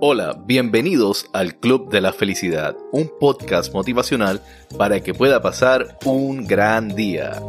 Hola, bienvenidos al Club de la Felicidad, un podcast motivacional para que pueda pasar un gran día.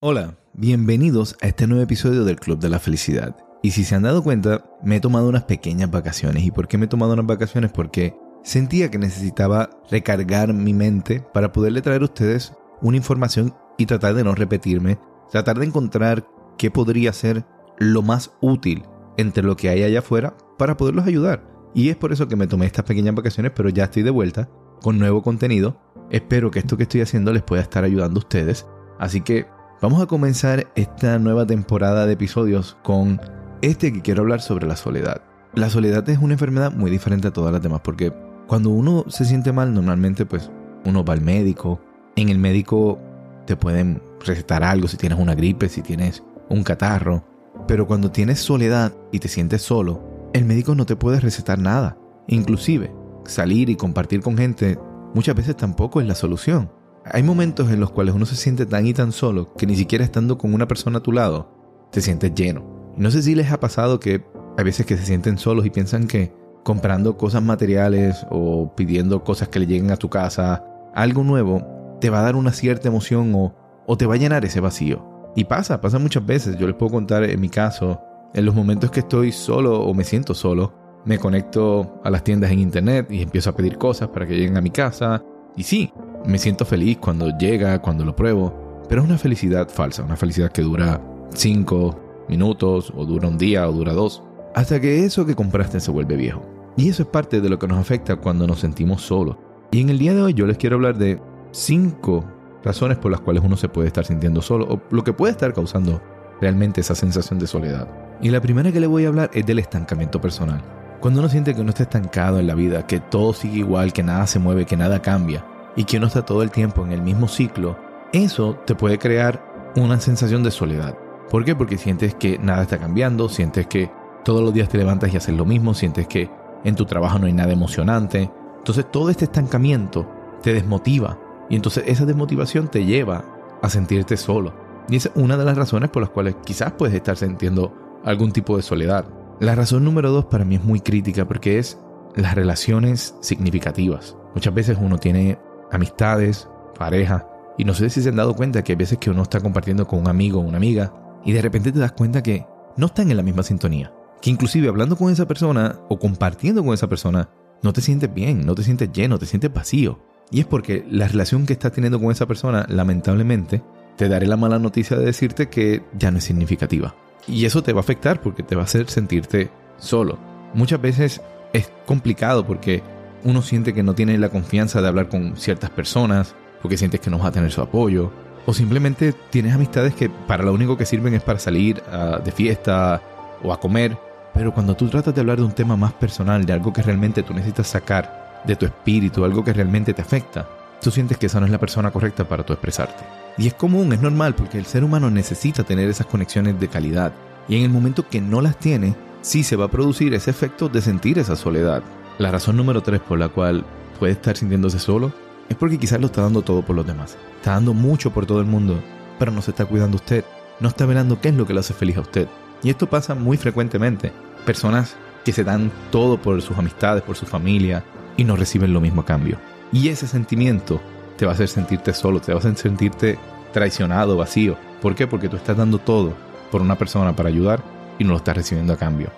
Hola, bienvenidos a este nuevo episodio del Club de la Felicidad. Y si se han dado cuenta, me he tomado unas pequeñas vacaciones. ¿Y por qué me he tomado unas vacaciones? Porque sentía que necesitaba recargar mi mente para poderle traer a ustedes una información y tratar de no repetirme, tratar de encontrar qué podría ser lo más útil entre lo que hay allá afuera para poderlos ayudar. Y es por eso que me tomé estas pequeñas vacaciones, pero ya estoy de vuelta con nuevo contenido. Espero que esto que estoy haciendo les pueda estar ayudando a ustedes. Así que vamos a comenzar esta nueva temporada de episodios con este que quiero hablar sobre la soledad. La soledad es una enfermedad muy diferente a todas las demás porque cuando uno se siente mal normalmente pues uno va al médico. En el médico te pueden recetar algo si tienes una gripe, si tienes un catarro. Pero cuando tienes soledad y te sientes solo, el médico no te puede recetar nada. Inclusive, salir y compartir con gente muchas veces tampoco es la solución. Hay momentos en los cuales uno se siente tan y tan solo que ni siquiera estando con una persona a tu lado, te sientes lleno. No sé si les ha pasado que hay veces que se sienten solos y piensan que comprando cosas materiales o pidiendo cosas que le lleguen a tu casa, algo nuevo, te va a dar una cierta emoción o, o te va a llenar ese vacío. Y pasa, pasa muchas veces. Yo les puedo contar en mi caso, en los momentos que estoy solo o me siento solo, me conecto a las tiendas en internet y empiezo a pedir cosas para que lleguen a mi casa. Y sí, me siento feliz cuando llega, cuando lo pruebo, pero es una felicidad falsa, una felicidad que dura 5 minutos o dura un día o dura dos, hasta que eso que compraste se vuelve viejo. Y eso es parte de lo que nos afecta cuando nos sentimos solos. Y en el día de hoy yo les quiero hablar de 5 razones por las cuales uno se puede estar sintiendo solo o lo que puede estar causando realmente esa sensación de soledad. Y la primera que le voy a hablar es del estancamiento personal. Cuando uno siente que uno está estancado en la vida, que todo sigue igual, que nada se mueve, que nada cambia y que uno está todo el tiempo en el mismo ciclo, eso te puede crear una sensación de soledad. ¿Por qué? Porque sientes que nada está cambiando, sientes que todos los días te levantas y haces lo mismo, sientes que en tu trabajo no hay nada emocionante. Entonces todo este estancamiento te desmotiva y entonces esa desmotivación te lleva a sentirte solo. Y esa es una de las razones por las cuales quizás puedes estar sintiendo algún tipo de soledad. La razón número dos para mí es muy crítica porque es las relaciones significativas. Muchas veces uno tiene amistades, pareja, y no sé si se han dado cuenta que hay veces que uno está compartiendo con un amigo o una amiga y de repente te das cuenta que no están en la misma sintonía. Que inclusive hablando con esa persona o compartiendo con esa persona, no te sientes bien, no te sientes lleno, te sientes vacío. Y es porque la relación que estás teniendo con esa persona, lamentablemente, te daré la mala noticia de decirte que ya no es significativa. Y eso te va a afectar porque te va a hacer sentirte solo. Muchas veces es complicado porque uno siente que no tiene la confianza de hablar con ciertas personas, porque sientes que no vas a tener su apoyo, o simplemente tienes amistades que para lo único que sirven es para salir ah, de fiesta o a comer, pero cuando tú tratas de hablar de un tema más personal, de algo que realmente tú necesitas sacar, de tu espíritu, algo que realmente te afecta, tú sientes que esa no es la persona correcta para tú expresarte. Y es común, es normal, porque el ser humano necesita tener esas conexiones de calidad. Y en el momento que no las tiene, sí se va a producir ese efecto de sentir esa soledad. La razón número tres por la cual puede estar sintiéndose solo es porque quizás lo está dando todo por los demás. Está dando mucho por todo el mundo, pero no se está cuidando usted. No está velando qué es lo que le hace feliz a usted. Y esto pasa muy frecuentemente. Personas que se dan todo por sus amistades, por su familia, y no reciben lo mismo a cambio. Y ese sentimiento te va a hacer sentirte solo, te va a hacer sentirte traicionado, vacío. ¿Por qué? Porque tú estás dando todo por una persona para ayudar y no lo estás recibiendo a cambio.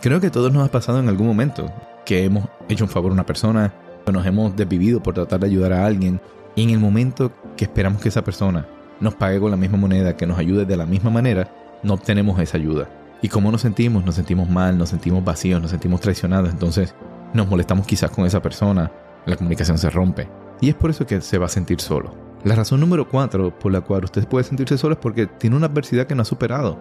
Creo que a todos nos ha pasado en algún momento que hemos hecho un favor a una persona o nos hemos desvivido por tratar de ayudar a alguien y en el momento que esperamos que esa persona nos pague con la misma moneda, que nos ayude de la misma manera, no obtenemos esa ayuda. ¿Y cómo nos sentimos? Nos sentimos mal, nos sentimos vacíos, nos sentimos traicionados. Entonces nos molestamos quizás con esa persona, la comunicación se rompe. Y es por eso que se va a sentir solo. La razón número cuatro por la cual usted puede sentirse solo es porque tiene una adversidad que no ha superado.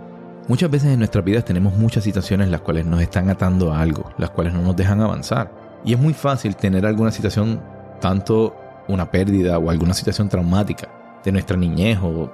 Muchas veces en nuestras vidas tenemos muchas situaciones las cuales nos están atando a algo, las cuales no nos dejan avanzar. Y es muy fácil tener alguna situación, tanto una pérdida o alguna situación traumática de nuestra niñez o,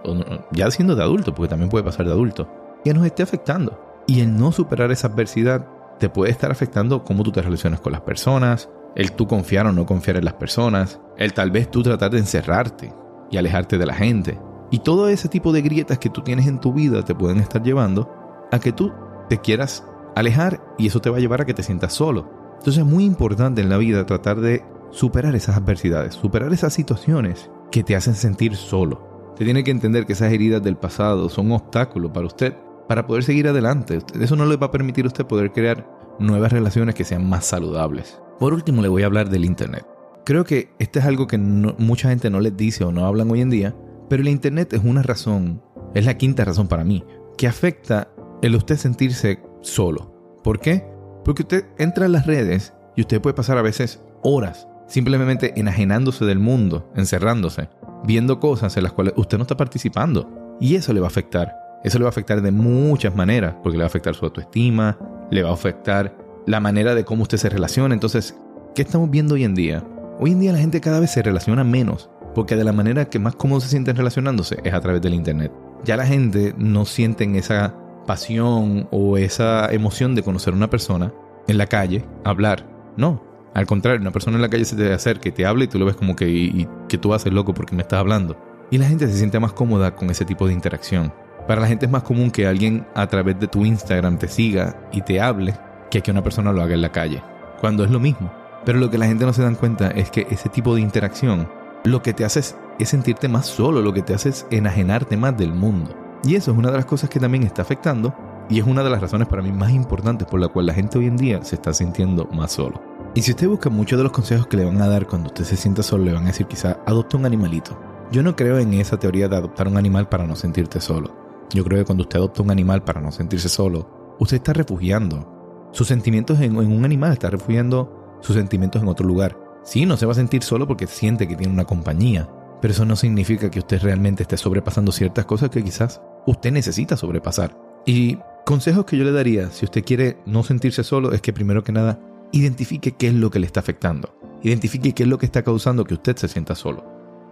ya siendo de adulto, porque también puede pasar de adulto, que nos esté afectando. Y el no superar esa adversidad te puede estar afectando cómo tú te relacionas con las personas, el tú confiar o no confiar en las personas, el tal vez tú tratar de encerrarte y alejarte de la gente. Y todo ese tipo de grietas que tú tienes en tu vida te pueden estar llevando a que tú te quieras alejar y eso te va a llevar a que te sientas solo. Entonces es muy importante en la vida tratar de superar esas adversidades, superar esas situaciones que te hacen sentir solo. Te tiene que entender que esas heridas del pasado son un obstáculo para usted para poder seguir adelante. Eso no le va a permitir a usted poder crear nuevas relaciones que sean más saludables. Por último, le voy a hablar del Internet. Creo que este es algo que mucha gente no les dice o no hablan hoy en día, pero el Internet es una razón, es la quinta razón para mí, que afecta el usted sentirse solo. ¿Por qué? Porque usted entra en las redes y usted puede pasar a veces horas simplemente enajenándose del mundo, encerrándose, viendo cosas en las cuales usted no está participando. Y eso le va a afectar. Eso le va a afectar de muchas maneras, porque le va a afectar su autoestima, le va a afectar la manera de cómo usted se relaciona. Entonces, ¿qué estamos viendo hoy en día? Hoy en día la gente cada vez se relaciona menos, porque de la manera que más cómodo se sienten relacionándose es a través del Internet. Ya la gente no siente esa pasión o esa emoción de conocer a una persona en la calle, hablar. No, al contrario, una persona en la calle se te acerca y te habla y tú lo ves como que, y, que tú haces loco porque me estás hablando. Y la gente se siente más cómoda con ese tipo de interacción. Para la gente es más común que alguien a través de tu Instagram te siga y te hable que que una persona lo haga en la calle, cuando es lo mismo. Pero lo que la gente no se dan cuenta es que ese tipo de interacción lo que te hace es, sentirte más solo, lo que te hace es enajenarte más del mundo. Y eso es una de las cosas que también está afectando y es una de las razones para mí más importantes por la cual la gente hoy en día se está sintiendo más solo. Y si usted busca muchos de los consejos que le van a dar cuando usted se sienta solo, le van a decir quizá adopte un animalito. Yo no creo en esa teoría de adoptar un animal para no sentirte solo. Yo creo que cuando usted adopta un animal para no sentirse solo, usted está refugiando sus sentimientos en, un animal, está refugiando sus sentimientos en otro lugar. Sí, no se va a sentir solo porque siente que tiene una compañía, pero eso no significa que usted realmente esté sobrepasando ciertas cosas que quizás usted necesita sobrepasar. Y consejos que yo le daría si usted quiere no sentirse solo es que primero que nada identifique qué es lo que le está afectando. Identifique qué es lo que está causando que usted se sienta solo.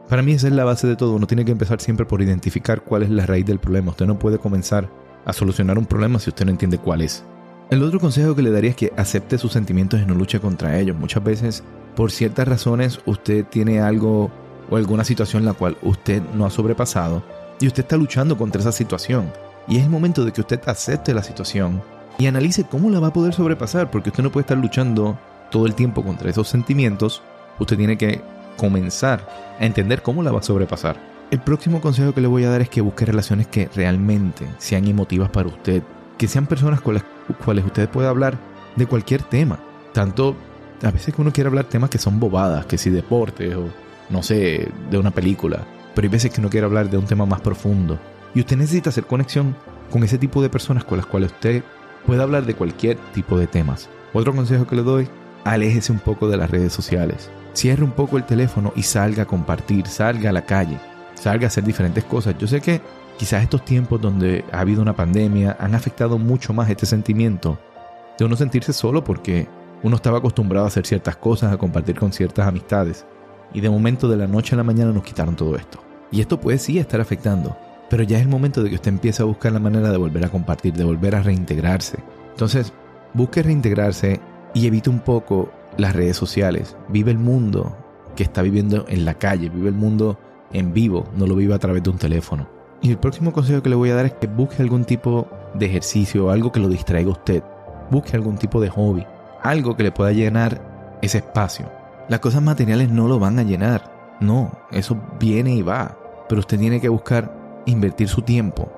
Para mí esa es la base de todo. Uno tiene que empezar siempre por identificar cuál es la raíz del problema. Usted no puede comenzar a solucionar un problema si usted no entiende cuál es. El otro consejo que le daría es que acepte sus sentimientos y no luche contra ellos. Muchas veces, por ciertas razones, usted tiene algo o alguna situación en la cual usted no ha sobrepasado y usted está luchando contra esa situación. Y es el momento de que usted acepte la situación y analice cómo la va a poder sobrepasar, porque usted no puede estar luchando todo el tiempo contra esos sentimientos, usted tiene que comenzar a entender cómo la va a sobrepasar. El próximo consejo que le voy a dar es que busque relaciones que realmente sean emotivas para usted, que sean personas con las cuales usted pueda hablar de cualquier tema, tanto a veces que uno quiere hablar temas que son bobadas, que si deportes o no sé, de una película, pero hay veces que uno quiere hablar de un tema más profundo y usted necesita hacer conexión con ese tipo de personas con las cuales usted puede hablar de cualquier tipo de temas. Otro consejo que le doy, aléjese un poco de las redes sociales. Cierre un poco el teléfono y salga a compartir, salga a la calle, salga a hacer diferentes cosas. Yo sé que quizás estos tiempos donde ha habido una pandemia han afectado mucho más este sentimiento de uno sentirse solo porque uno estaba acostumbrado a hacer ciertas cosas, a compartir con ciertas amistades. Y de momento de la noche a la mañana nos quitaron todo esto. Y esto puede sí estar afectando. Pero ya es el momento de que usted empiece a buscar la manera de volver a compartir, de volver a reintegrarse. Entonces, busque reintegrarse y evite un poco las redes sociales. Vive el mundo que está viviendo en la calle, vive el mundo en vivo, no lo viva a través de un teléfono. Y el próximo consejo que le voy a dar es que busque algún tipo de ejercicio, algo que lo distraiga a usted. Busque algún tipo de hobby, algo que le pueda llenar ese espacio. Las cosas materiales no lo van a llenar. No, eso viene y va. Pero usted tiene que buscar invertir su tiempo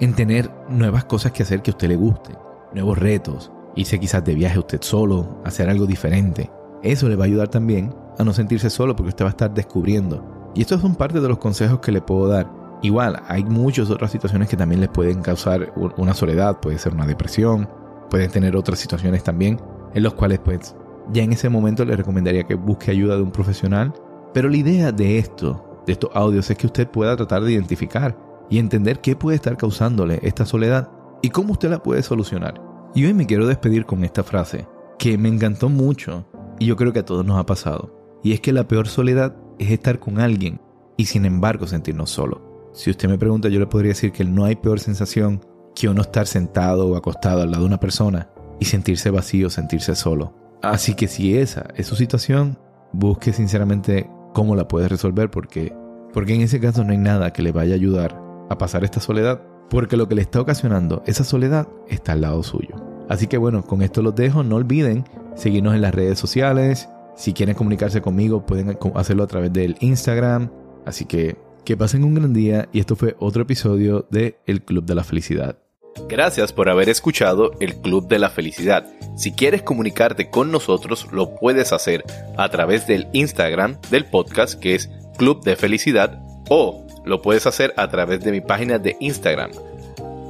en tener nuevas cosas que hacer que a usted le guste, nuevos retos, irse quizás de viaje usted solo, hacer algo diferente. Eso le va a ayudar también a no sentirse solo porque usted va a estar descubriendo. Y estos son parte de los consejos que le puedo dar. Igual, hay muchas otras situaciones que también les pueden causar una soledad, puede ser una depresión, pueden tener otras situaciones también en los cuales pues ya en ese momento le recomendaría que busque ayuda de un profesional. Pero la idea de esto de estos audios es que usted pueda tratar de identificar y entender qué puede estar causándole esta soledad y cómo usted la puede solucionar. Y hoy me quiero despedir con esta frase que me encantó mucho y yo creo que a todos nos ha pasado. Y es que la peor soledad es estar con alguien y sin embargo sentirnos solo. Si usted me pregunta, yo le podría decir que no hay peor sensación que uno estar sentado o acostado al lado de una persona y sentirse vacío, sentirse solo. Así que si esa es su situación, busque sinceramente cómo la puedes resolver porque porque en ese caso no hay nada que le vaya a ayudar a pasar esta soledad, porque lo que le está ocasionando esa soledad está al lado suyo. Así que bueno, con esto los dejo, no olviden seguirnos en las redes sociales, si quieren comunicarse conmigo pueden hacerlo a través del Instagram, así que que pasen un gran día y esto fue otro episodio de El Club de la Felicidad. Gracias por haber escuchado el Club de la Felicidad. Si quieres comunicarte con nosotros, lo puedes hacer a través del Instagram del podcast que es Club de Felicidad o lo puedes hacer a través de mi página de Instagram,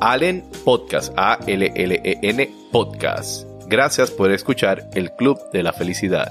Allen Podcast, A-L-L-E-N Podcast. Gracias por escuchar el Club de la Felicidad.